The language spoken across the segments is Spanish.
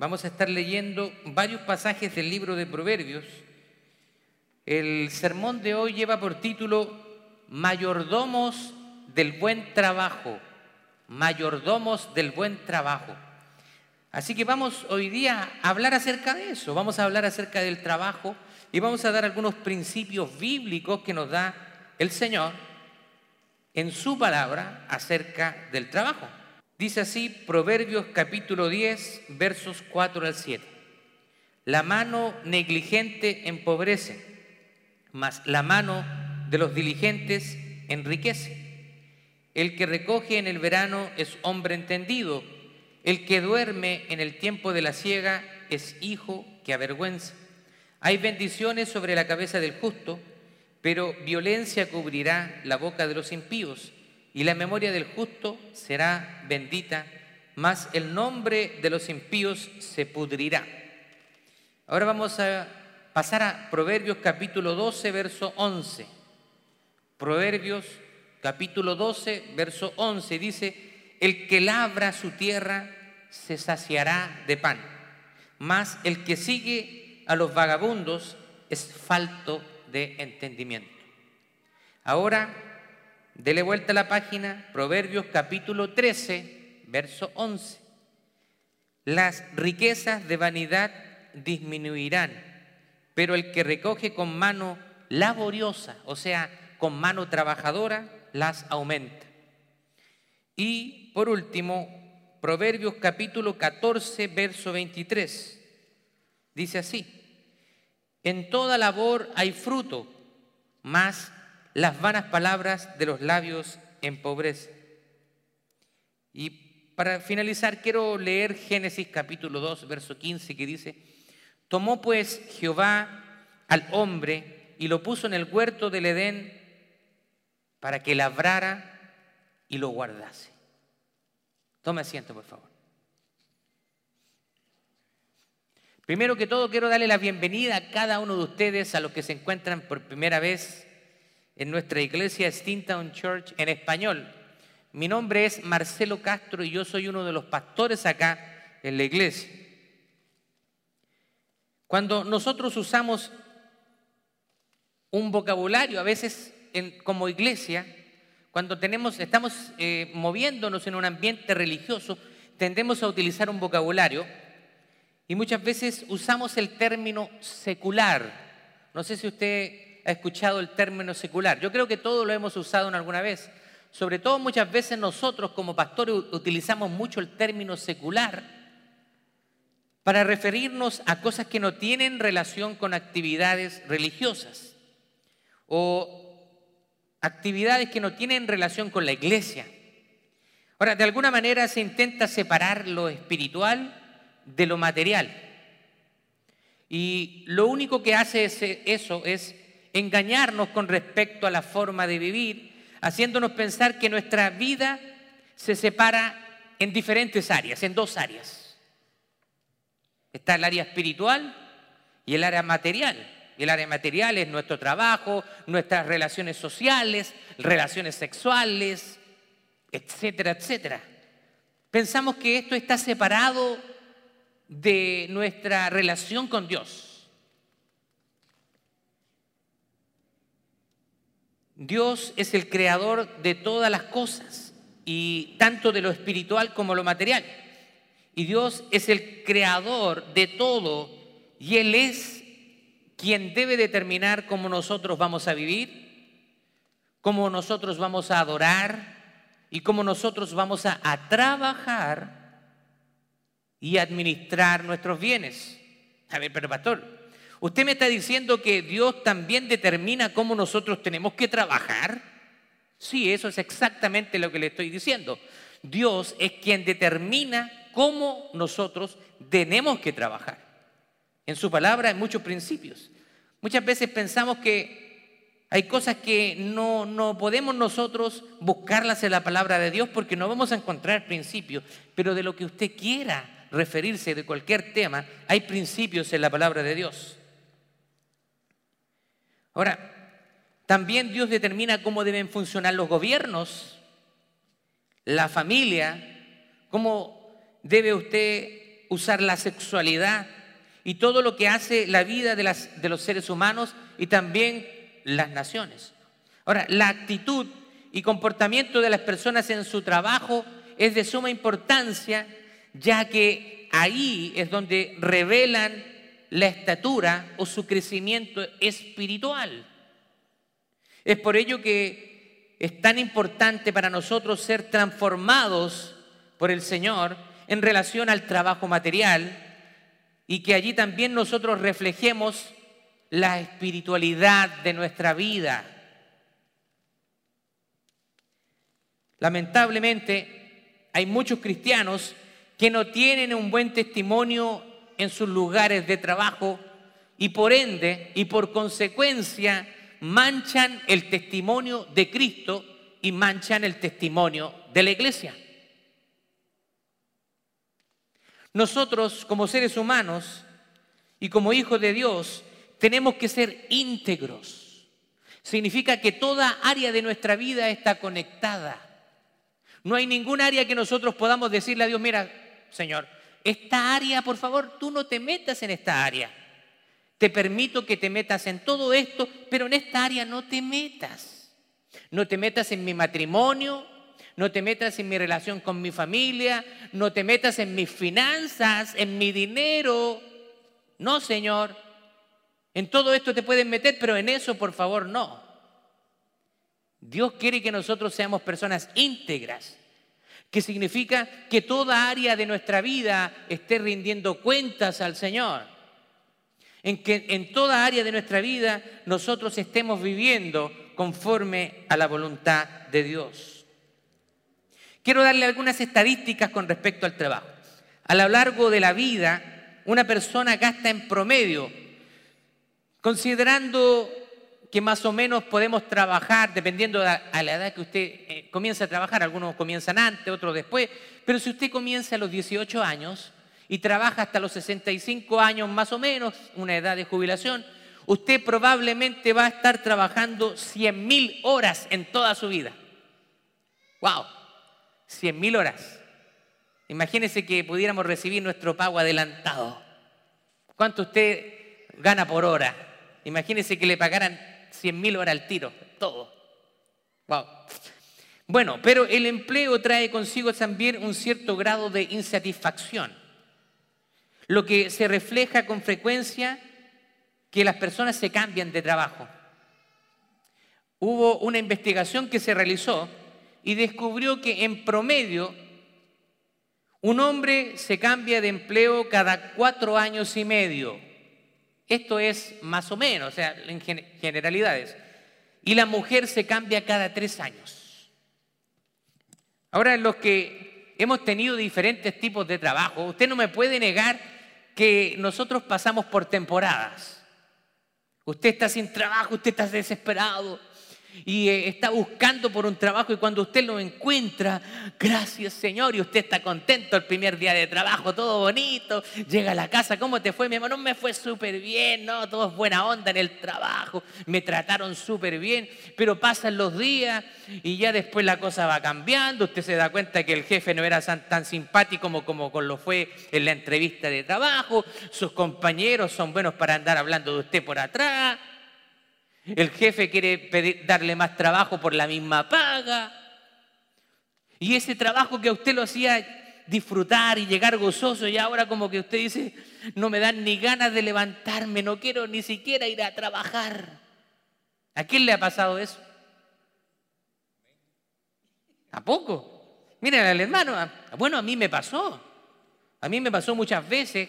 Vamos a estar leyendo varios pasajes del libro de Proverbios. El sermón de hoy lleva por título Mayordomos del buen trabajo. Mayordomos del buen trabajo. Así que vamos hoy día a hablar acerca de eso. Vamos a hablar acerca del trabajo y vamos a dar algunos principios bíblicos que nos da el Señor en su palabra acerca del trabajo. Dice así Proverbios capítulo 10, versos 4 al 7. La mano negligente empobrece, mas la mano de los diligentes enriquece. El que recoge en el verano es hombre entendido, el que duerme en el tiempo de la siega es hijo que avergüenza. Hay bendiciones sobre la cabeza del justo, pero violencia cubrirá la boca de los impíos y la memoria del justo será bendita, mas el nombre de los impíos se pudrirá. Ahora vamos a pasar a Proverbios capítulo 12, verso 11. Proverbios capítulo 12, verso 11 dice, el que labra su tierra se saciará de pan, mas el que sigue a los vagabundos es falto de entendimiento. Ahora Dele vuelta a la página, Proverbios capítulo 13, verso 11. Las riquezas de vanidad disminuirán, pero el que recoge con mano laboriosa, o sea, con mano trabajadora, las aumenta. Y por último, Proverbios capítulo 14, verso 23. Dice así, en toda labor hay fruto, más las vanas palabras de los labios empobrecen. Y para finalizar, quiero leer Génesis capítulo 2, verso 15, que dice, tomó pues Jehová al hombre y lo puso en el huerto del Edén para que labrara y lo guardase. Tome asiento, por favor. Primero que todo, quiero darle la bienvenida a cada uno de ustedes, a los que se encuentran por primera vez en nuestra iglesia Steamtown Church en español. Mi nombre es Marcelo Castro y yo soy uno de los pastores acá en la iglesia. Cuando nosotros usamos un vocabulario, a veces como iglesia, cuando tenemos, estamos eh, moviéndonos en un ambiente religioso, tendemos a utilizar un vocabulario y muchas veces usamos el término secular. No sé si usted ha escuchado el término secular. Yo creo que todos lo hemos usado en alguna vez. Sobre todo muchas veces nosotros como pastores utilizamos mucho el término secular para referirnos a cosas que no tienen relación con actividades religiosas o actividades que no tienen relación con la iglesia. Ahora, de alguna manera se intenta separar lo espiritual de lo material. Y lo único que hace eso es engañarnos con respecto a la forma de vivir, haciéndonos pensar que nuestra vida se separa en diferentes áreas, en dos áreas. Está el área espiritual y el área material. El área material es nuestro trabajo, nuestras relaciones sociales, relaciones sexuales, etcétera, etcétera. Pensamos que esto está separado de nuestra relación con Dios. Dios es el creador de todas las cosas, y tanto de lo espiritual como lo material. Y Dios es el creador de todo, y Él es quien debe determinar cómo nosotros vamos a vivir, cómo nosotros vamos a adorar y cómo nosotros vamos a, trabajar y administrar nuestros bienes. A ver, pero pastor, ¿Usted me está diciendo que Dios también determina cómo nosotros tenemos que trabajar? Sí, eso es exactamente lo que le estoy diciendo. Dios es quien determina cómo nosotros tenemos que trabajar. En su palabra hay muchos principios. Muchas veces pensamos que hay cosas que no, no podemos nosotros buscarlas en la palabra de Dios porque no vamos a encontrar principios, pero de lo que usted quiera referirse de cualquier tema, hay principios en la palabra de Dios. Ahora, también Dios determina cómo deben funcionar los gobiernos, la familia, cómo debe usted usar la sexualidad y todo lo que hace la vida de, los seres humanos y también las naciones. Ahora, la actitud y comportamiento de las personas en su trabajo es de suma importancia, ya que ahí es donde revelan la estatura o su crecimiento espiritual. Es por ello que es tan importante para nosotros ser transformados por el Señor en relación al trabajo material y que allí también nosotros reflejemos la espiritualidad de nuestra vida. Lamentablemente hay muchos cristianos que no tienen un buen testimonio en sus lugares de trabajo y por ende y por consecuencia manchan el testimonio de Cristo y manchan el testimonio de la iglesia. Nosotros como seres humanos y como hijos de Dios tenemos que ser íntegros. Significa que toda área de nuestra vida está conectada. No hay ningún área que nosotros podamos decirle a Dios, mira, Señor, esta área, por favor, tú no te metas en esta área. Te permito que te metas en todo esto, pero en esta área no te metas. No te metas en mi matrimonio, no te metas en mi relación con mi familia, no te metas en mis finanzas, en mi dinero. No, Señor. En todo esto te pueden meter, pero en eso, por favor, no. Dios quiere que nosotros seamos personas íntegras, que significa que toda área de nuestra vida esté rindiendo cuentas al Señor. En que en toda área de nuestra vida nosotros estemos viviendo conforme a la voluntad de Dios. Quiero darle algunas estadísticas con respecto al trabajo. A lo largo de la vida, una persona gasta en promedio, considerando que más o menos podemos trabajar, dependiendo a la edad que usted eh, comienza a trabajar, algunos comienzan antes, otros después, pero si usted comienza a los 18 años y trabaja hasta los 65 años más o menos, una edad de jubilación, usted probablemente va a estar trabajando 100.000 horas en toda su vida. ¡Wow! 100 mil horas. Imagínese que pudiéramos recibir nuestro pago adelantado. ¿Cuánto usted gana por hora? Imagínese que le pagaran 100 mil horas al tiro, todo. Wow. Bueno, pero el empleo trae consigo también un cierto grado de insatisfacción, lo que se refleja con frecuencia que las personas se cambian de trabajo. Hubo una investigación que se realizó y descubrió que en promedio un hombre se cambia de empleo cada cuatro años y medio. Esto es más o menos, o sea, en generalidades. Y la mujer se cambia cada tres años. Ahora, los que hemos tenido diferentes tipos de trabajo, usted no me puede negar que nosotros pasamos por temporadas. Usted está sin trabajo, usted está desesperado, y eh, está buscando por un trabajo y cuando usted lo encuentra, gracias Señor, y usted está contento el primer día de trabajo, todo bonito, llega a la casa, ¿cómo te fue mi hermano? Me fue súper bien, ¿no? Todo es buena onda en el trabajo, me trataron súper bien, pero pasan los días y ya después la cosa va cambiando, usted se da cuenta que el jefe no era tan, simpático como, como, como lo fue en la entrevista de trabajo, sus compañeros son buenos para andar hablando de usted por atrás el jefe quiere darle más trabajo por la misma paga. Y ese trabajo que a usted lo hacía disfrutar y llegar gozoso y ahora como que usted dice, no me dan ni ganas de levantarme, no quiero ni siquiera ir a trabajar. ¿A quién le ha pasado eso? ¿A poco? Miren al hermano, bueno, a mí me pasó. A mí me pasó muchas veces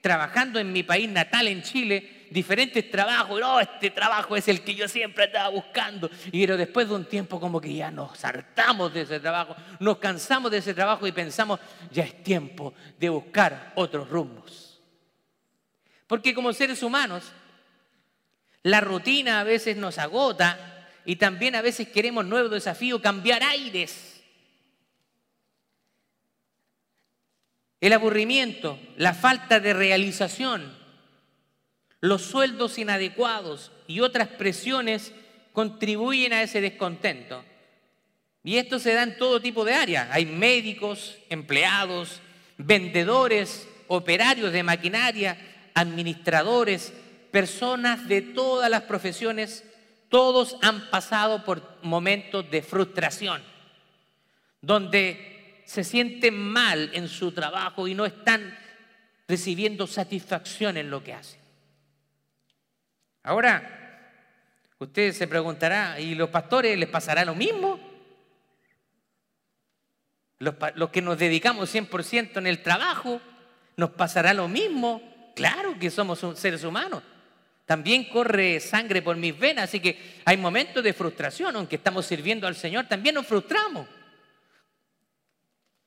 trabajando en mi país natal, en Chile, diferentes trabajos, no, este trabajo es el que yo siempre estaba buscando. Y pero después de un tiempo como que ya nos hartamos de ese trabajo, nos cansamos de ese trabajo y pensamos, ya es tiempo de buscar otros rumbos. Porque como seres humanos, la rutina a veces nos agota y también a veces queremos nuevos desafíos, cambiar aires. El aburrimiento, la falta de realización, los sueldos inadecuados y otras presiones contribuyen a ese descontento. Y esto se da en todo tipo de áreas. Hay médicos, empleados, vendedores, operarios de maquinaria, administradores, personas de todas las profesiones, todos han pasado por momentos de frustración, donde se sienten mal en su trabajo y no están recibiendo satisfacción en lo que hacen. Ahora, usted se preguntará, ¿y los pastores les pasará lo mismo? Los, que nos dedicamos 100% en el trabajo, ¿nos pasará lo mismo? Claro que somos seres humanos. También corre sangre por mis venas, así que hay momentos de frustración, aunque estamos sirviendo al Señor, también nos frustramos.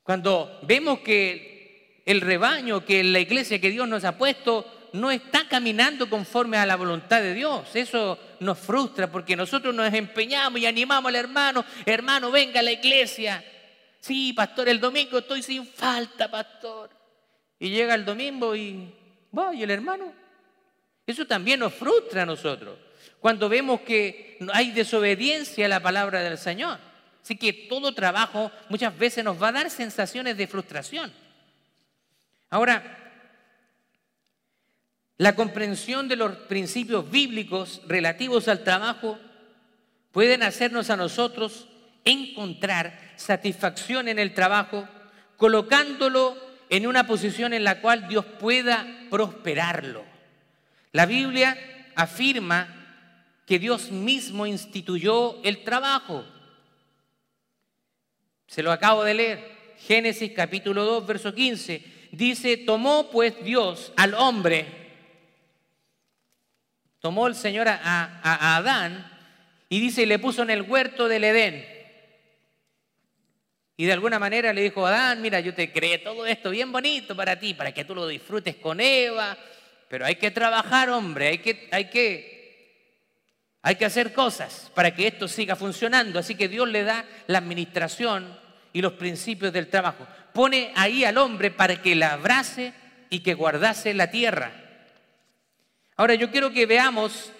Cuando vemos que el rebaño, que la iglesia que Dios nos ha puesto, no está caminando conforme a la voluntad de Dios. Eso nos frustra porque nosotros nos empeñamos y animamos al hermano, hermano, venga a la iglesia. Sí, pastor, el domingo estoy sin falta, pastor. Y llega el domingo y, voy, el hermano. Eso también nos frustra a nosotros. Cuando vemos que hay desobediencia a la palabra del Señor. Así que todo trabajo muchas veces nos va a dar sensaciones de frustración. Ahora, la comprensión de los principios bíblicos relativos al trabajo pueden hacernos a nosotros encontrar satisfacción en el trabajo, colocándolo en una posición en la cual Dios pueda prosperarlo. La Biblia afirma que Dios mismo instituyó el trabajo. Se lo acabo de leer. Génesis capítulo 2, verso 15. Dice, tomó pues Dios al hombre, tomó el Señor a, Adán y dice, y le puso en el huerto del Edén. Y de alguna manera le dijo, Adán, mira, yo te creé todo esto bien bonito para ti, para que tú lo disfrutes con Eva, pero hay que trabajar, hombre, hay que, hay que, hay que hacer cosas para que esto siga funcionando. Así que Dios le da la administración y los principios del trabajo. Pone ahí al hombre para que la abrace y que guardase la tierra. Ahora yo quiero que veamos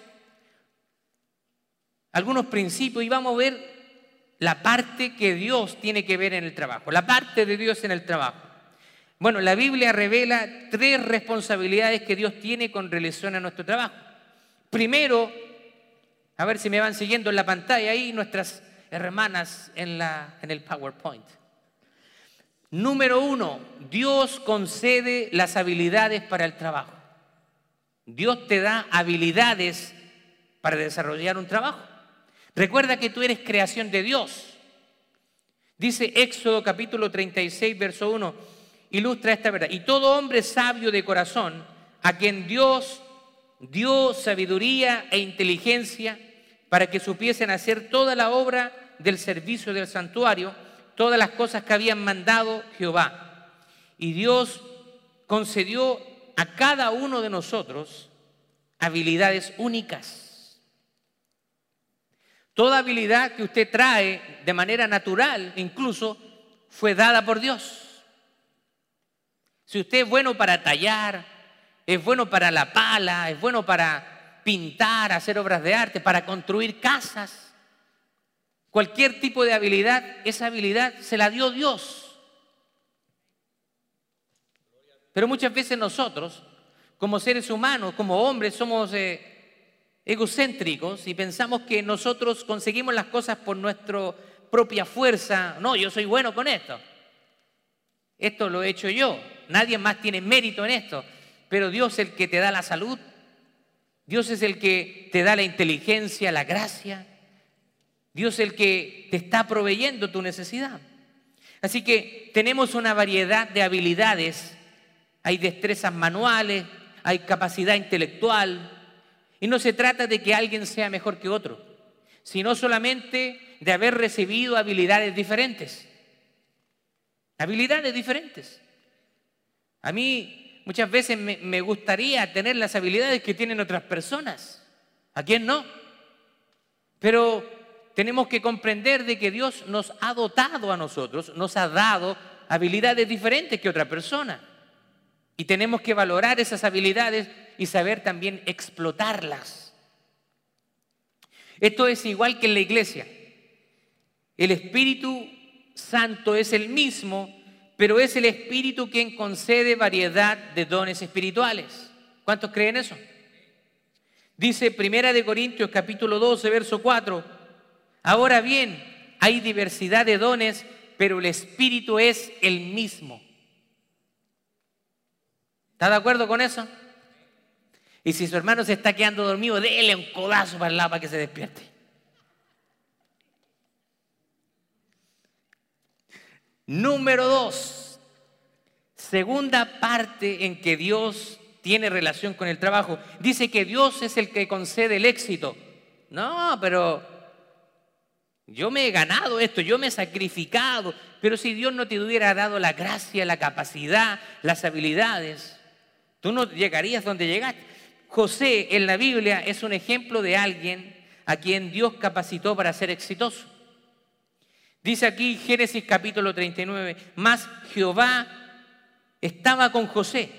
algunos principios y vamos a ver la parte que Dios tiene que ver en el trabajo, la parte de Dios en el trabajo. Bueno, la Biblia revela tres responsabilidades que Dios tiene con relación a nuestro trabajo. Primero, a ver si me van siguiendo en la pantalla ahí nuestras hermanas en, la, en el PowerPoint. Número uno, Dios concede las habilidades para el trabajo. Dios te da habilidades para desarrollar un trabajo. Recuerda que tú eres creación de Dios. Dice Éxodo capítulo 36, verso 1, ilustra esta verdad. Y todo hombre sabio de corazón, a quien Dios dio sabiduría e inteligencia para que supiesen hacer toda la obra del servicio del santuario, todas las cosas que habían mandado Jehová. Y Dios concedió a cada uno de nosotros habilidades únicas Toda habilidad que usted trae de manera natural, incluso, fue dada por Dios. Si usted es bueno para tallar, es bueno para la pala, es bueno para pintar, hacer obras de arte, para construir casas, cualquier tipo de habilidad, esa habilidad se la dio Dios. Pero muchas veces nosotros, como seres humanos, como hombres, somos eh, egocéntricos y pensamos que nosotros conseguimos las cosas por nuestra propia fuerza. No, yo soy bueno con esto. Esto lo he hecho yo. Nadie más tiene mérito en esto. Pero Dios es el que te da la salud. Dios es el que te da la inteligencia, la gracia. Dios es el que te está proveyendo tu necesidad. Así que tenemos una variedad de habilidades. Hay destrezas manuales, hay capacidad intelectual, y no se trata de que alguien sea mejor que otro, sino solamente de haber recibido habilidades diferentes. Habilidades diferentes. A mí muchas veces me, gustaría tener las habilidades que tienen otras personas. ¿A quién no? Pero tenemos que comprender de que Dios nos ha dotado a nosotros, nos ha dado habilidades diferentes que otra persona. Y tenemos que valorar esas habilidades y saber también explotarlas. Esto es igual que en la iglesia. El Espíritu Santo es el mismo, pero es el Espíritu quien concede variedad de dones espirituales. ¿Cuántos creen eso? Dice Primera de Corintios capítulo 12, verso 4. Ahora bien, hay diversidad de dones, pero el Espíritu es el mismo. ¿Está de acuerdo con eso? Y si su hermano se está quedando dormido, déle un codazo para el lado para que se despierte. Número dos, segunda parte en que Dios tiene relación con el trabajo. Dice que Dios es el que concede el éxito. No, pero yo me he ganado esto, yo me he sacrificado. Pero si Dios no te hubiera dado la gracia, la capacidad, las habilidades, tú no llegarías donde llegaste. José en la Biblia es un ejemplo de alguien a quien Dios capacitó para ser exitoso. Dice aquí Génesis capítulo 39, más Jehová estaba con José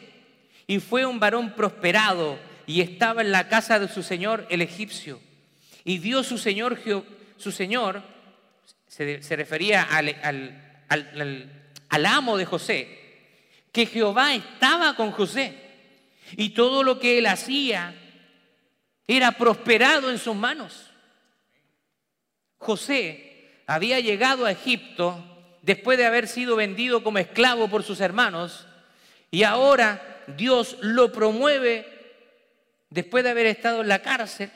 y fue un varón prosperado y estaba en la casa de su señor el egipcio. Y dio su señor, su señor se, refería al, al amo de José, que Jehová estaba con José y todo lo que él hacía era prosperado en sus manos. José había llegado a Egipto después de haber sido vendido como esclavo por sus hermanos y ahora Dios lo promueve, después de haber estado en la cárcel,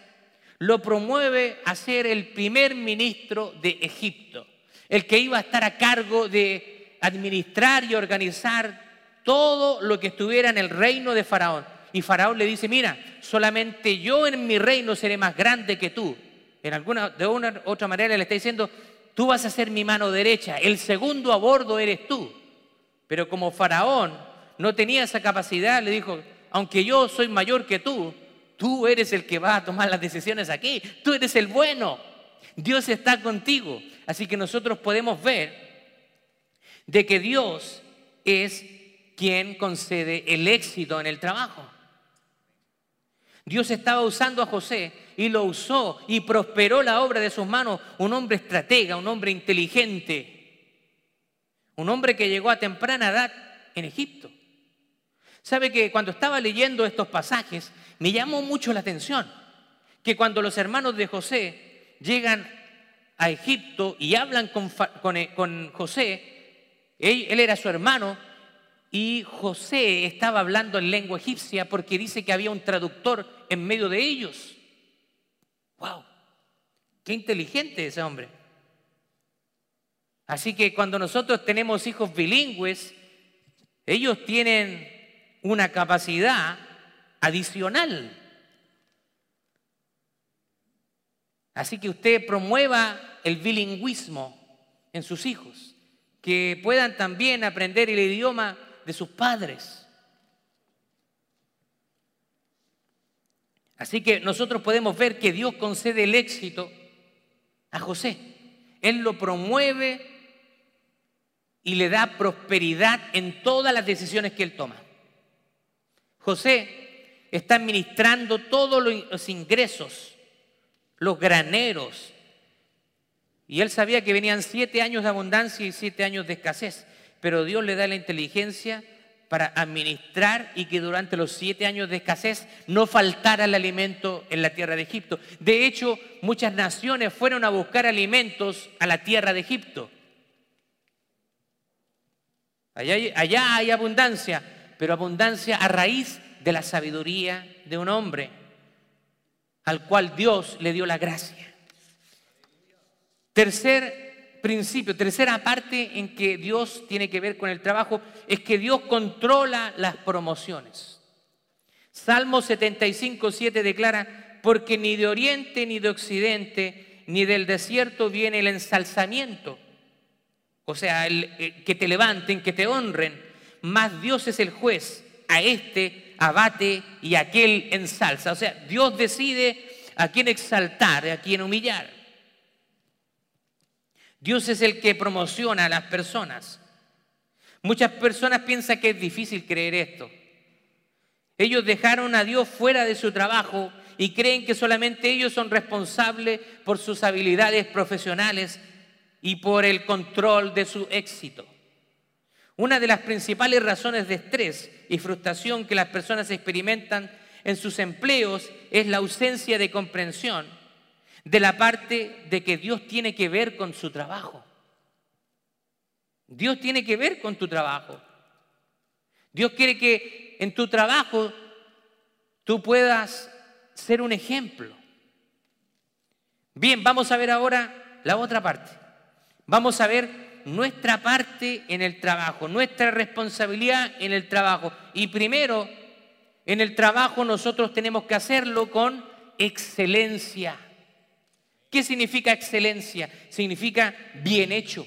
lo promueve a ser el primer ministro de Egipto, el que iba a estar a cargo de administrar y organizar todo lo que estuviera en el reino de Faraón. Y Faraón le dice, mira, solamente yo en mi reino seré más grande que tú. En alguna, de una u otra manera le está diciendo, tú vas a ser mi mano derecha, el segundo a bordo eres tú. Pero como Faraón no tenía esa capacidad, le dijo, aunque yo soy mayor que tú, tú eres el que va a tomar las decisiones aquí, tú eres el bueno, Dios está contigo. Así que nosotros podemos ver de que Dios es quien concede el éxito en el trabajo. Dios estaba usando a José y lo usó y prosperó la obra de sus manos. Un hombre estratega, un hombre inteligente, un hombre que llegó a temprana edad en Egipto. ¿Sabe que cuando estaba leyendo estos pasajes me llamó mucho la atención que cuando los hermanos de José llegan a Egipto y hablan con, con José, él era su hermano, y José estaba hablando en lengua egipcia porque dice que había un traductor en medio de ellos. ¡Wow! ¡Qué inteligente ese hombre! Así que cuando nosotros tenemos hijos bilingües, ellos tienen una capacidad adicional. Así que usted promueva el bilingüismo en sus hijos, que puedan también aprender el idioma de sus padres. Así que nosotros podemos ver que Dios concede el éxito a José. Él lo promueve y le da prosperidad en todas las decisiones que él toma. José está administrando todos los ingresos, los graneros, y él sabía que venían siete años de abundancia y siete años de escasez pero Dios le da la inteligencia para administrar y que durante los siete años de escasez no faltara el alimento en la tierra de Egipto. De hecho, muchas naciones fueron a buscar alimentos a la tierra de Egipto. Allá hay, allá hay abundancia, pero abundancia a raíz de la sabiduría de un hombre al cual Dios le dio la gracia. Tercer principio, tercera parte en que Dios tiene que ver con el trabajo, es que Dios controla las promociones. Salmo 75, 7 declara, porque ni de oriente ni de occidente, ni del desierto viene el ensalzamiento. O sea, el, que te levanten, que te honren, más Dios es el juez, a este abate y a aquel ensalza. O sea, Dios decide a quién exaltar, a quién humillar. Dios es el que promociona a las personas. Muchas personas piensan que es difícil creer esto. Ellos dejaron a Dios fuera de su trabajo y creen que solamente ellos son responsables por sus habilidades profesionales y por el control de su éxito. Una de las principales razones de estrés y frustración que las personas experimentan en sus empleos es la ausencia de comprensión de la parte de que Dios tiene que ver con su trabajo. Dios tiene que ver con tu trabajo. Dios quiere que en tu trabajo tú puedas ser un ejemplo. Bien, vamos a ver ahora la otra parte. Vamos a ver nuestra parte en el trabajo, nuestra responsabilidad en el trabajo. Y primero, en el trabajo nosotros tenemos que hacerlo con excelencia. ¿Qué significa excelencia? Significa bien hecho.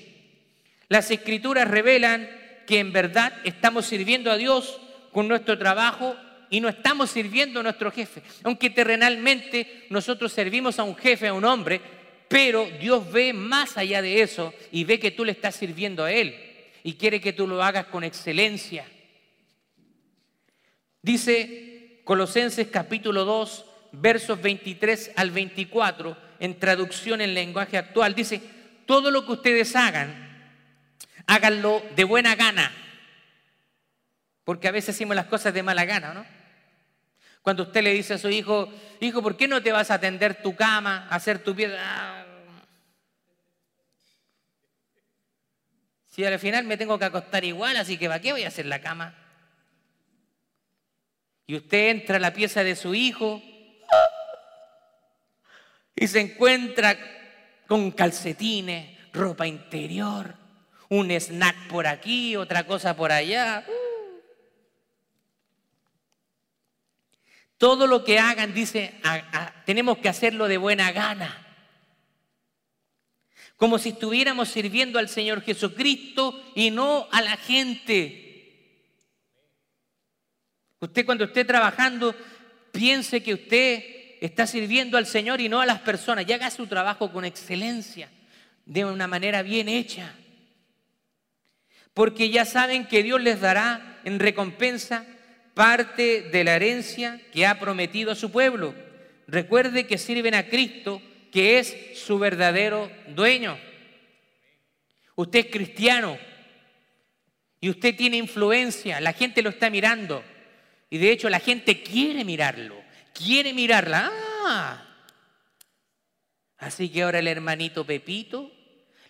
Las escrituras revelan que en verdad estamos sirviendo a Dios con nuestro trabajo y no estamos sirviendo a nuestro jefe. Aunque terrenalmente nosotros servimos a un jefe, a un hombre, pero Dios ve más allá de eso y ve que tú le estás sirviendo a Él y quiere que tú lo hagas con excelencia. Dice Colosenses capítulo 2, versos 23 al 24, en traducción en lenguaje actual, dice, todo lo que ustedes hagan, háganlo de buena gana. Porque a veces hacemos las cosas de mala gana, ¿no? Cuando usted le dice a su hijo, hijo, ¿por qué no te vas a atender tu cama, a hacer tu piedra? Si al final me tengo que acostar igual, así que ¿para qué voy a hacer la cama? Y usted entra a la pieza de su hijo y se encuentra con calcetines, ropa interior, un snack por aquí, otra cosa por allá. Todo lo que hagan, dice, tenemos que hacerlo de buena gana. Como si estuviéramos sirviendo al Señor Jesucristo y no a la gente. Usted cuando esté trabajando, piense que usted está sirviendo al Señor y no a las personas. Y haga su trabajo con excelencia, de una manera bien hecha porque ya saben que Dios les dará en recompensa parte de la herencia que ha prometido a su pueblo. Recuerde que sirven a Cristo, que es su verdadero dueño. Usted es cristiano y usted tiene influencia, la gente lo está mirando y de hecho la gente quiere mirarlo, quiere mirarla. Ah. Así que ahora el hermanito Pepito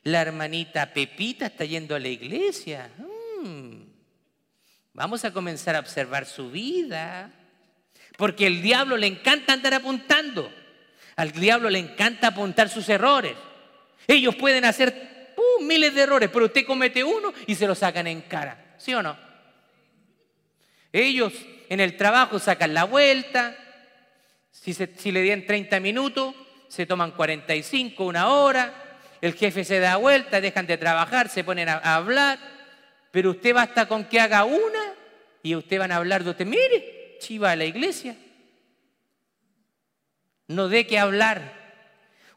la hermanita Pepita está yendo a la iglesia. Mm. Vamos a comenzar a observar su vida. Porque el diablo le encanta andar apuntando. Al diablo le encanta apuntar sus errores. Ellos pueden hacer uh, miles de errores, pero usted comete uno y se lo sacan en cara. ¿Sí o no? Ellos en el trabajo sacan la vuelta. Si, si le dieron 30 minutos, se toman 45, una hora el jefe se da vuelta, dejan de trabajar, se ponen a, hablar, pero usted basta con que haga una y usted van a hablar de usted, mire, chiva a la iglesia. No de qué hablar.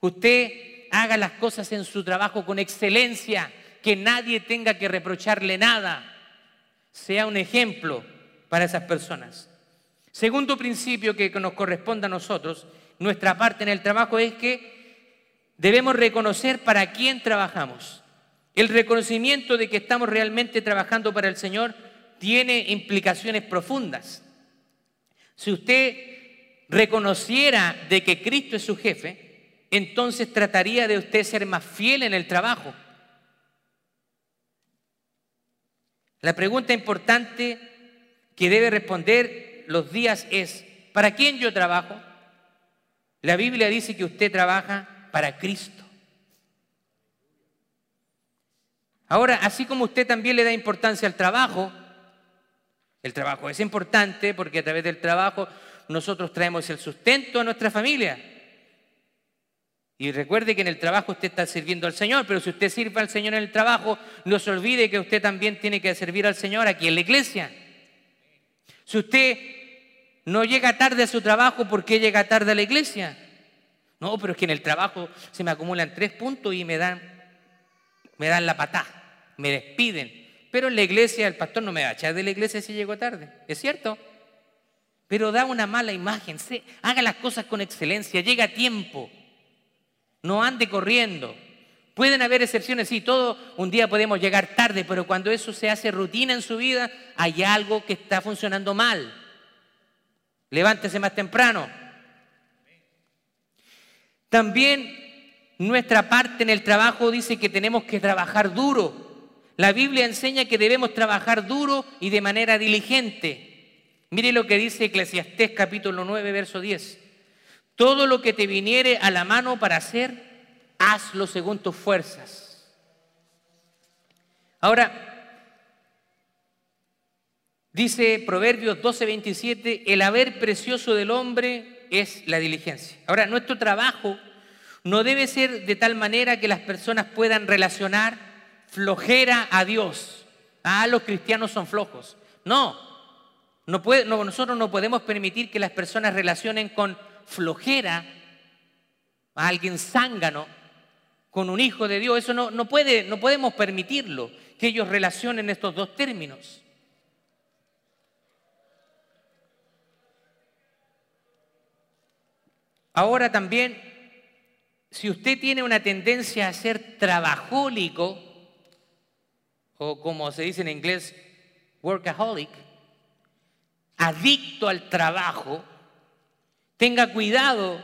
Usted haga las cosas en su trabajo con excelencia, que nadie tenga que reprocharle nada. Sea un ejemplo para esas personas. Segundo principio que nos corresponde a nosotros, nuestra parte en el trabajo es que debemos reconocer para quién trabajamos. El reconocimiento de que estamos realmente trabajando para el Señor tiene implicaciones profundas. Si usted reconociera de que Cristo es su jefe, entonces trataría de usted ser más fiel en el trabajo. La pregunta importante que debe responder los días es, ¿para quién yo trabajo? La Biblia dice que usted trabaja para Cristo. Ahora, así como usted también le da importancia al trabajo, el trabajo es importante porque a través del trabajo nosotros traemos el sustento a nuestra familia. Y recuerde que en el trabajo usted está sirviendo al Señor, pero si usted sirve al Señor en el trabajo, no se olvide que usted también tiene que servir al Señor aquí en la iglesia. Si usted no llega tarde a su trabajo, ¿por qué llega tarde a la iglesia? No, pero es que en el trabajo se me acumulan tres puntos y me dan, me dan la patada, me despiden. Pero en la iglesia el pastor no me va a echar de la iglesia si llego tarde. ¿Es cierto? Pero da una mala imagen. haga las cosas con excelencia, llega a tiempo. No ande corriendo. Pueden haber excepciones, sí, todo un día podemos llegar tarde, pero cuando eso se hace rutina en su vida, hay algo que está funcionando mal. Levántese más temprano. También nuestra parte en el trabajo dice que tenemos que trabajar duro. La Biblia enseña que debemos trabajar duro y de manera diligente. Mire lo que dice Eclesiastés capítulo 9, verso 10. Todo lo que te viniere a la mano para hacer, hazlo según tus fuerzas. Ahora, dice Proverbios 12:27, el haber precioso del hombre es la diligencia. Ahora, nuestro trabajo no debe ser de tal manera que las personas puedan relacionar flojera a Dios. Ah, los cristianos son flojos. No, no, puede, nosotros no podemos permitir que las personas relacionen con flojera a alguien zángano con un hijo de Dios. Eso no, no, puede, no podemos permitirlo, que ellos relacionen estos dos términos. Ahora también, si usted tiene una tendencia a ser trabajólico, o como se dice en inglés, workaholic, adicto al trabajo, tenga cuidado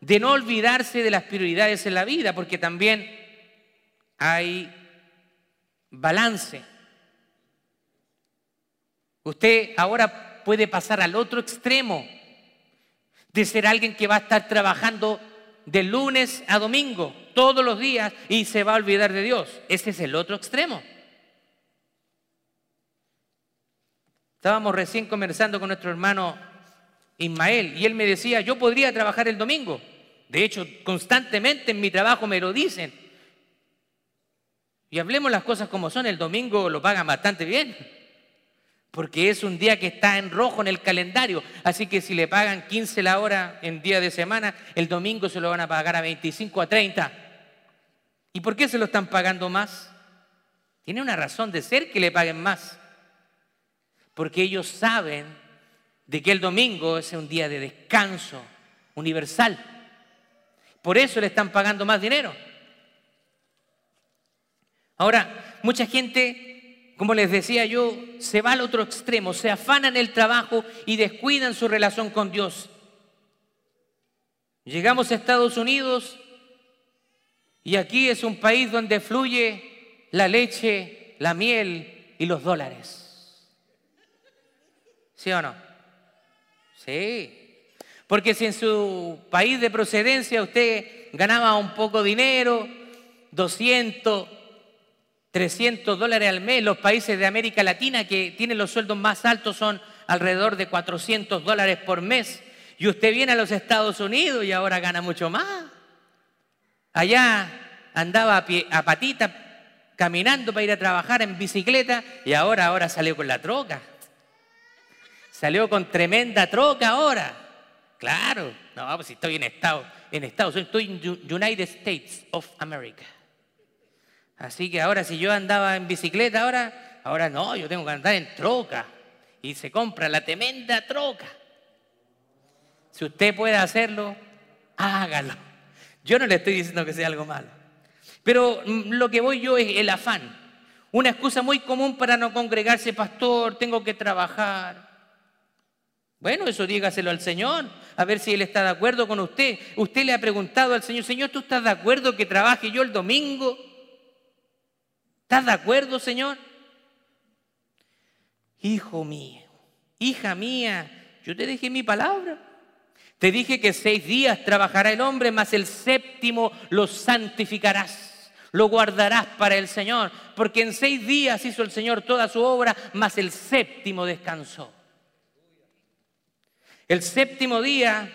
de no olvidarse de las prioridades en la vida, porque también hay balance. Usted ahora puede pasar al otro extremo de ser alguien que va a estar trabajando de lunes a domingo, todos los días, y se va a olvidar de Dios. Ese es el otro extremo. Estábamos recién conversando con nuestro hermano Ismael y él me decía, yo podría trabajar el domingo. De hecho, constantemente en mi trabajo me lo dicen. Y hablemos las cosas como son, el domingo lo pagan bastante bien, porque es un día que está en rojo en el calendario, así que si le pagan 15 la hora en día de semana, el domingo se lo van a pagar a 25, a 30. ¿Y por qué se lo están pagando más? Tiene una razón de ser que le paguen más, porque ellos saben de que el domingo es un día de descanso universal. Por eso le están pagando más dinero. Ahora, mucha gente, como les decía yo, se va al otro extremo, se afana en el trabajo y descuidan su relación con Dios. Llegamos a Estados Unidos y aquí es un país donde fluye la leche, la miel y los dólares. ¿Sí o no? Sí. Porque si en su país de procedencia usted ganaba un poco de dinero, 200, 300 dólares al mes, los países de América Latina que tienen los sueldos más altos son alrededor de 400 dólares por mes. Y usted viene a los Estados Unidos y ahora gana mucho más. Allá andaba a, a patita caminando para ir a trabajar en bicicleta y ahora, ahora salió con la troca. Salió con tremenda troca ahora. Claro, no, pues si estoy en Estados, en Estados Unidos, estoy en United States of America. Así que ahora si yo andaba en bicicleta, ahora, ahora no, yo tengo que andar en troca. Y se compra la tremenda troca. Si usted puede hacerlo, hágalo. Yo no le estoy diciendo que sea algo malo. Pero mm, lo que voy yo es el afán. Una excusa muy común para no congregarse, pastor, tengo que trabajar. Bueno, eso dígaselo al Señor, a ver si Él está de acuerdo con usted. Usted le ha preguntado al Señor, Señor, ¿tú estás de acuerdo que trabaje yo el domingo? ¿Estás de acuerdo, Señor? Hijo mío, hija mía, yo te dije mi palabra. Te dije que seis días trabajará el hombre, mas el séptimo lo santificarás, lo guardarás para el Señor, porque en seis días hizo el Señor toda su obra, mas el séptimo descansó. El séptimo día,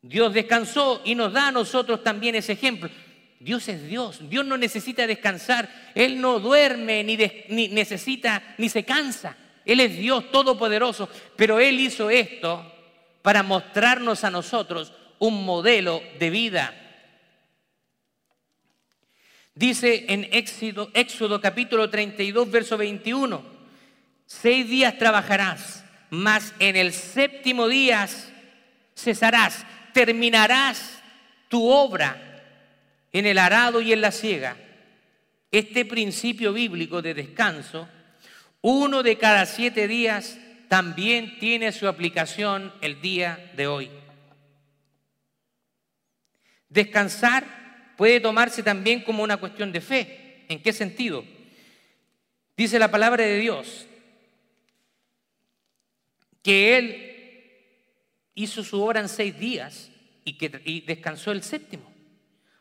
Dios descansó y nos da a nosotros también ese ejemplo. Dios es Dios, Dios no necesita descansar, Él no duerme ni, necesita ni se cansa. Él es Dios todopoderoso, pero Él hizo esto para mostrarnos a nosotros un modelo de vida. Dice en Éxodo, Éxodo capítulo 32, verso 21, seis días trabajarás mas en el séptimo día cesarás, terminarás tu obra en el arado y en la siega. Este principio bíblico de descanso, uno de cada siete días, también tiene su aplicación el día de hoy. Descansar puede tomarse también como una cuestión de fe. ¿En qué sentido? Dice la palabra de Dios que Él hizo su obra en seis días y que descansó el séptimo.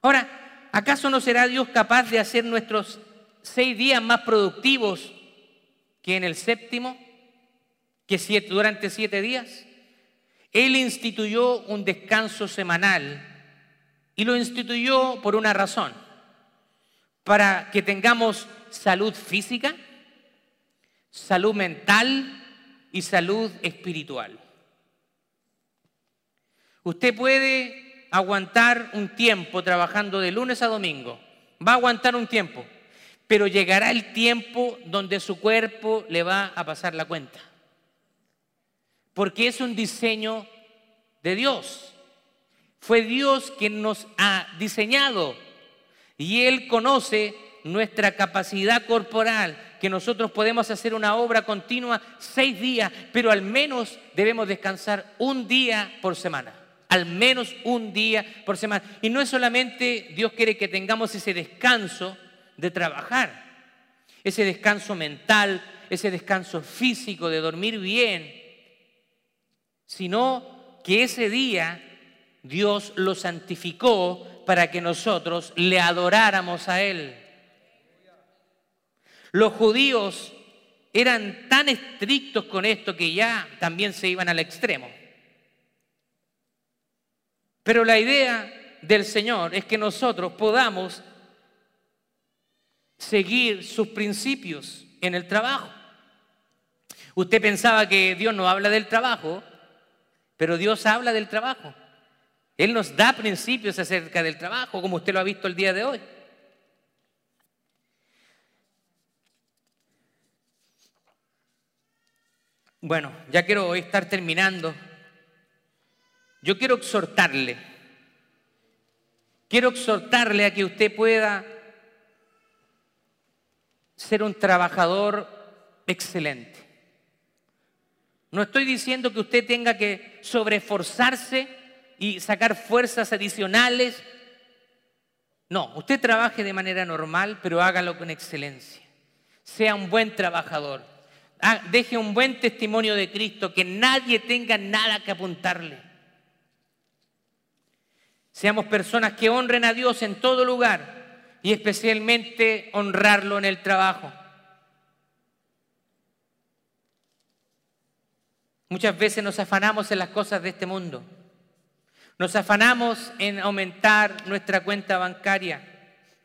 Ahora, ¿acaso no será Dios capaz de hacer nuestros seis días más productivos que en el séptimo? ¿Que durante siete días? Él instituyó un descanso semanal y lo instituyó por una razón, para que tengamos salud física, salud mental y salud espiritual. Usted puede aguantar un tiempo trabajando de lunes a domingo, va a aguantar un tiempo, pero llegará el tiempo donde su cuerpo le va a pasar la cuenta. Porque es un diseño de Dios. Fue Dios quien nos ha diseñado y Él conoce nuestra capacidad corporal, que nosotros podemos hacer una obra continua seis días, pero al menos debemos descansar un día por semana. Al menos un día por semana. Y no es solamente Dios quiere que tengamos ese descanso de trabajar, ese descanso mental, ese descanso físico de dormir bien, sino que ese día Dios lo santificó para que nosotros le adoráramos a Él. Los judíos eran tan estrictos con esto que ya también se iban al extremo. Pero la idea del Señor es que nosotros podamos seguir sus principios en el trabajo. Usted pensaba que Dios no habla del trabajo, pero Dios habla del trabajo. Él nos da principios acerca del trabajo, como usted lo ha visto el día de hoy. Bueno, ya quiero estar terminando. Yo quiero exhortarle. Quiero exhortarle a que usted pueda ser un trabajador excelente. No estoy diciendo que usted tenga que sobreesforzarse y sacar fuerzas adicionales. No, usted trabaje de manera normal, pero hágalo con excelencia. Sea un buen trabajador. Ah, deje un buen testimonio de Cristo, que nadie tenga nada que apuntarle. Seamos personas que honren a Dios en todo lugar y especialmente honrarlo en el trabajo. Muchas veces nos afanamos en las cosas de este mundo. Nos afanamos en aumentar nuestra cuenta bancaria,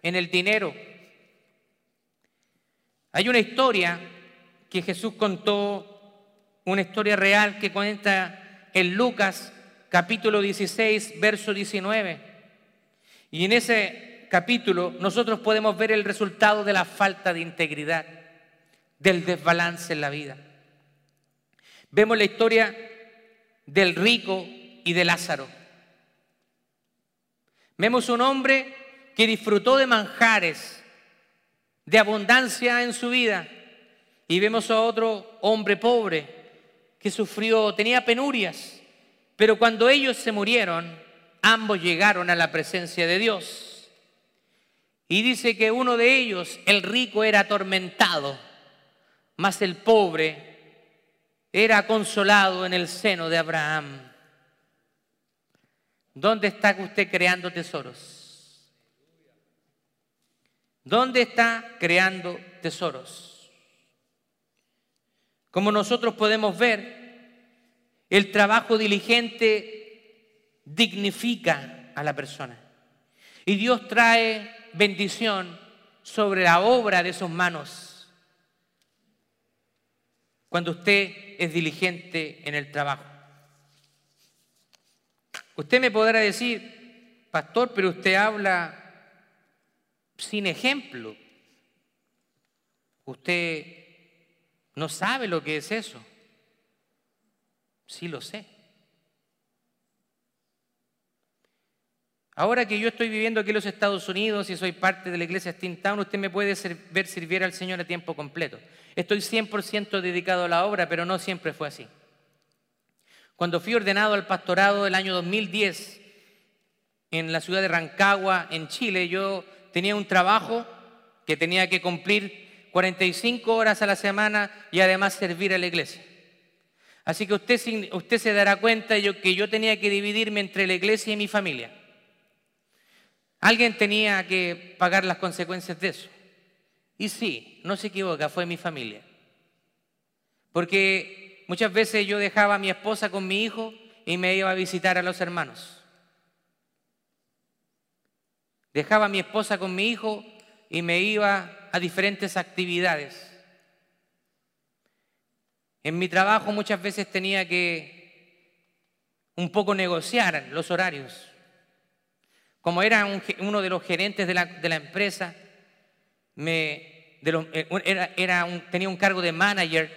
en el dinero. Hay una historia que Jesús contó una historia real que cuenta en Lucas capítulo 16, verso 19. Y en ese capítulo nosotros podemos ver el resultado de la falta de integridad, del desbalance en la vida. Vemos la historia del rico y de Lázaro. Vemos un hombre que disfrutó de manjares, de abundancia en su vida, y vemos a otro hombre pobre que sufrió, tenía penurias, pero cuando ellos se murieron, ambos llegaron a la presencia de Dios. Y dice que uno de ellos, el rico, era atormentado, mas el pobre era consolado en el seno de Abraham. ¿Dónde está usted creando tesoros? ¿Dónde está creando tesoros? Como nosotros podemos ver, el trabajo diligente dignifica a la persona. Y Dios trae bendición sobre la obra de sus manos. Cuando usted es diligente en el trabajo. Usted me podrá decir, pastor, pero usted habla sin ejemplo. Usted ¿No sabe lo que es eso? Sí lo sé. Ahora que yo estoy viviendo aquí en los Estados Unidos y soy parte de la iglesia Steamtown, usted me puede ver servir al Señor a tiempo completo. Estoy 100% dedicado a la obra, pero no siempre fue así. Cuando fui ordenado al pastorado del año 2010 en la ciudad de Rancagua, en Chile, yo tenía un trabajo que tenía que cumplir 45 horas a la semana y además servir a la iglesia. Así que usted, usted se dará cuenta yo, que yo tenía que dividirme entre la iglesia y mi familia. Alguien tenía que pagar las consecuencias de eso. Y sí, no se equivoca, fue mi familia. Porque muchas veces yo dejaba a mi esposa con mi hijo y me iba a visitar a los hermanos. Dejaba a mi esposa con mi hijo y me iba a diferentes actividades. En mi trabajo muchas veces tenía que un poco negociar los horarios. Como era uno de los gerentes de la, empresa, me, eh, era, tenía un cargo de manager.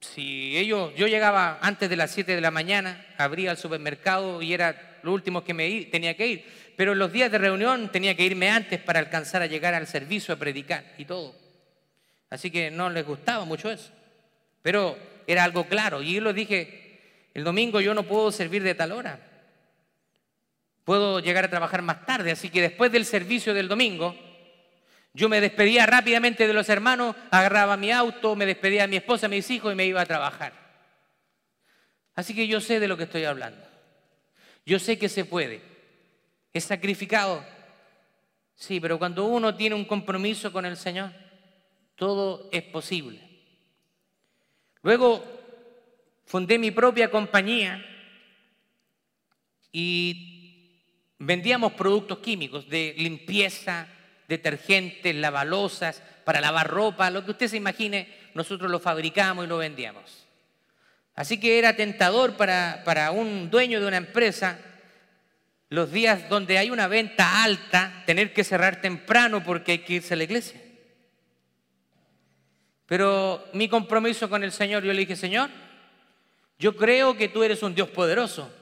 Si ellos, yo llegaba antes de las 7 de la mañana, abría el supermercado y era lo último que me tenía que ir. Pero en los días de reunión tenía que irme antes para alcanzar a llegar al servicio a predicar y todo. Así que no les gustaba mucho eso. Pero era algo claro. Y yo les dije, el domingo yo no puedo servir de tal hora. Puedo llegar a trabajar más tarde. Así que después del servicio del domingo, yo me despedía rápidamente de los hermanos, agarraba mi auto, me despedía de mi esposa, mis hijos y me iba a trabajar. Así que yo sé de lo que estoy hablando. Yo sé que se puede. Es sacrificado. Sí, pero cuando uno tiene un compromiso con el Señor, todo es posible. Luego fundé mi propia compañía y vendíamos productos químicos de limpieza, detergentes, lavalosas, para lavar ropa, lo que usted se imagine, nosotros lo fabricamos y lo vendíamos. Así que era tentador para, para un dueño de una empresa los días donde hay una venta alta, tener que cerrar temprano porque hay que irse a la iglesia. Pero mi compromiso con el Señor, yo le dije, Señor, yo creo que tú eres un Dios poderoso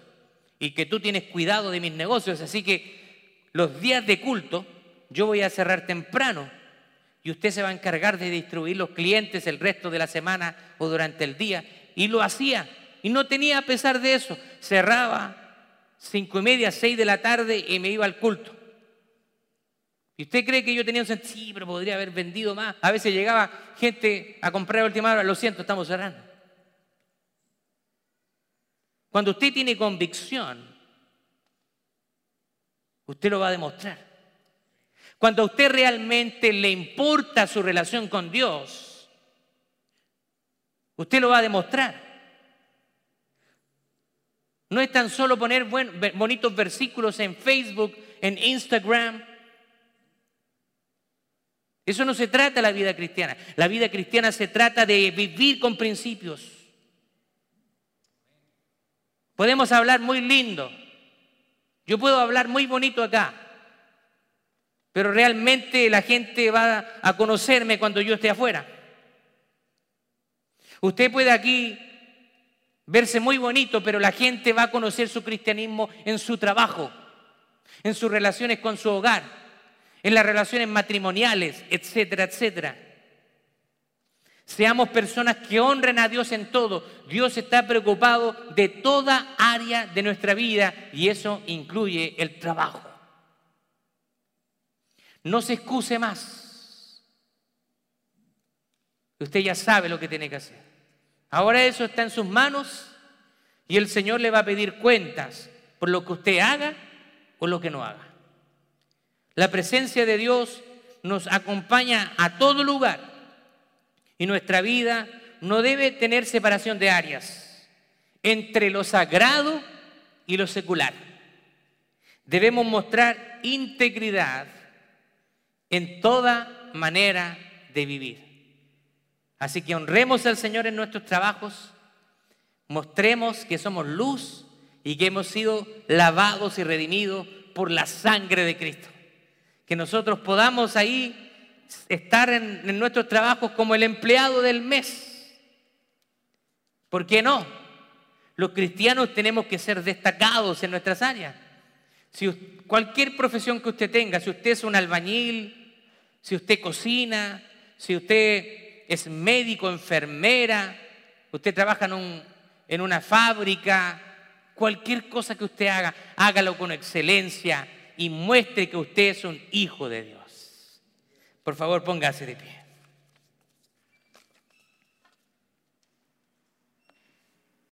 y que tú tienes cuidado de mis negocios, así que los días de culto yo voy a cerrar temprano y usted se va a encargar de distribuir los clientes el resto de la semana o durante el día. Y lo hacía y no tenía a pesar de eso. Cerraba cinco y media, seis de la tarde y me iba al culto. ¿Y usted cree que yo tenía un sentido? Sí, pero podría haber vendido más. A veces llegaba gente a comprar a última hora, lo siento, estamos cerrando. Cuando usted tiene convicción, usted lo va a demostrar. Cuando a usted realmente le importa su relación con Dios, usted lo va a demostrar. No es tan solo poner bonitos versículos en Facebook, en Instagram, eso no se trata la vida cristiana. La vida cristiana se trata de vivir con principios. Podemos hablar muy lindo. Yo puedo hablar muy bonito acá. Pero realmente la gente va a conocerme cuando yo esté afuera. Usted puede aquí verse muy bonito, pero la gente va a conocer su cristianismo en su trabajo, en sus relaciones con su hogar en las relaciones matrimoniales, etcétera, etcétera. Seamos personas que honren a Dios en todo. Dios está preocupado de toda área de nuestra vida y eso incluye el trabajo. No se excuse más. Usted ya sabe lo que tiene que hacer. Ahora eso está en sus manos y el Señor le va a pedir cuentas por lo que usted haga o lo que no haga. La presencia de Dios nos acompaña a todo lugar y nuestra vida no debe tener separación de áreas entre lo sagrado y lo secular. Debemos mostrar integridad en toda manera de vivir. Así que honremos al Señor en nuestros trabajos, mostremos que somos luz y que hemos sido lavados y redimidos por la sangre de Cristo que nosotros podamos ahí estar en, nuestros trabajos como el empleado del mes. ¿Por qué no? Los cristianos tenemos que ser destacados en nuestras áreas. Si cualquier profesión que usted tenga, si usted es un albañil, si usted cocina, si usted es médico, enfermera, usted trabaja en, en una fábrica, cualquier cosa que usted haga, hágalo con excelencia y muestre que usted es un hijo de Dios. Por favor, póngase de pie.